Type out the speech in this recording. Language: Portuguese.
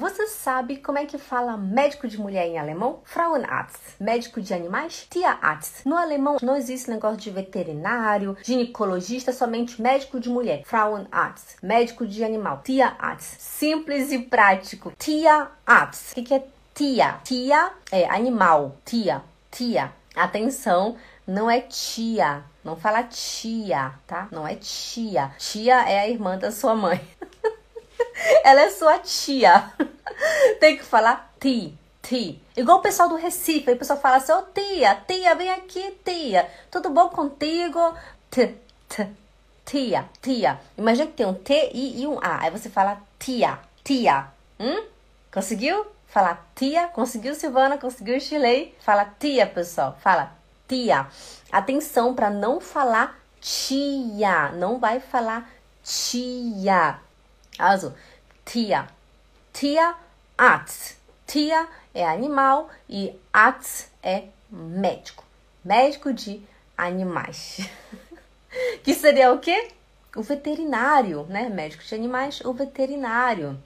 Você sabe como é que fala médico de mulher em alemão? Frauenarzt. Médico de animais? Tierarzt. No alemão não existe negócio de veterinário, ginecologista, somente médico de mulher. Frauenarzt. Médico de animal. Tierarzt. Simples e prático. Tierarzt. O que, que é tia? Tia é animal. Tia. Tia. Atenção, não é tia. Não fala tia, tá? Não é tia. Tia é a irmã da sua mãe. Ela é sua tia. Tem que falar ti, ti. Igual o pessoal do Recife, aí o pessoal fala assim, ô oh, tia, tia, vem aqui, tia. Tudo bom contigo? T, t, tia, tia. Imagina que tem um T, e um A. Aí você fala tia, tia. Hum? Conseguiu? Fala tia. Conseguiu, Silvana? Conseguiu, Chilei? Fala tia, pessoal. Fala tia. Atenção para não falar tia. Não vai falar tia. Also, tia. Tia, Arzt. Tia é animal e Arzt é médico. Médico de animais. que seria o quê? O veterinário, né? Médico de animais, o veterinário.